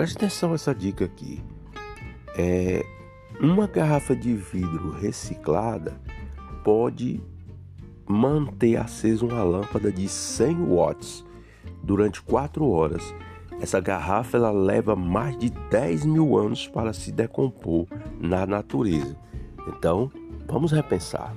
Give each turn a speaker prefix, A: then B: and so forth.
A: Preste atenção essa dica aqui. É, uma garrafa de vidro reciclada pode manter acesa uma lâmpada de 100 watts durante 4 horas. Essa garrafa ela leva mais de 10 mil anos para se decompor na natureza. Então, vamos repensar.